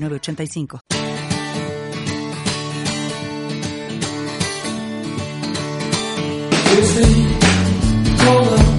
8985. This thing called.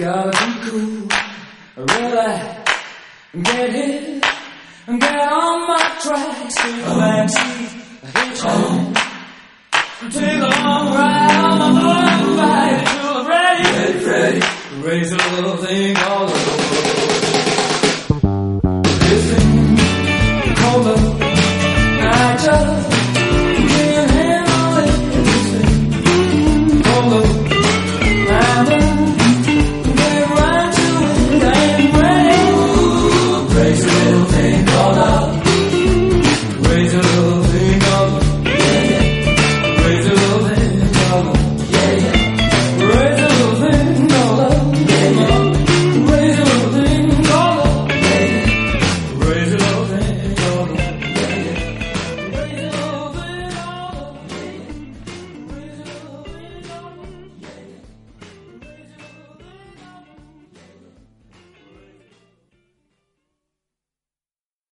Gotta be cool, relax, get hit, get on my tracks, take oh. a backseat, hitchhike, take a long ride on the motorbike until I'm ready, ready, ready, raise a little thing all over. Listen, hold up, I just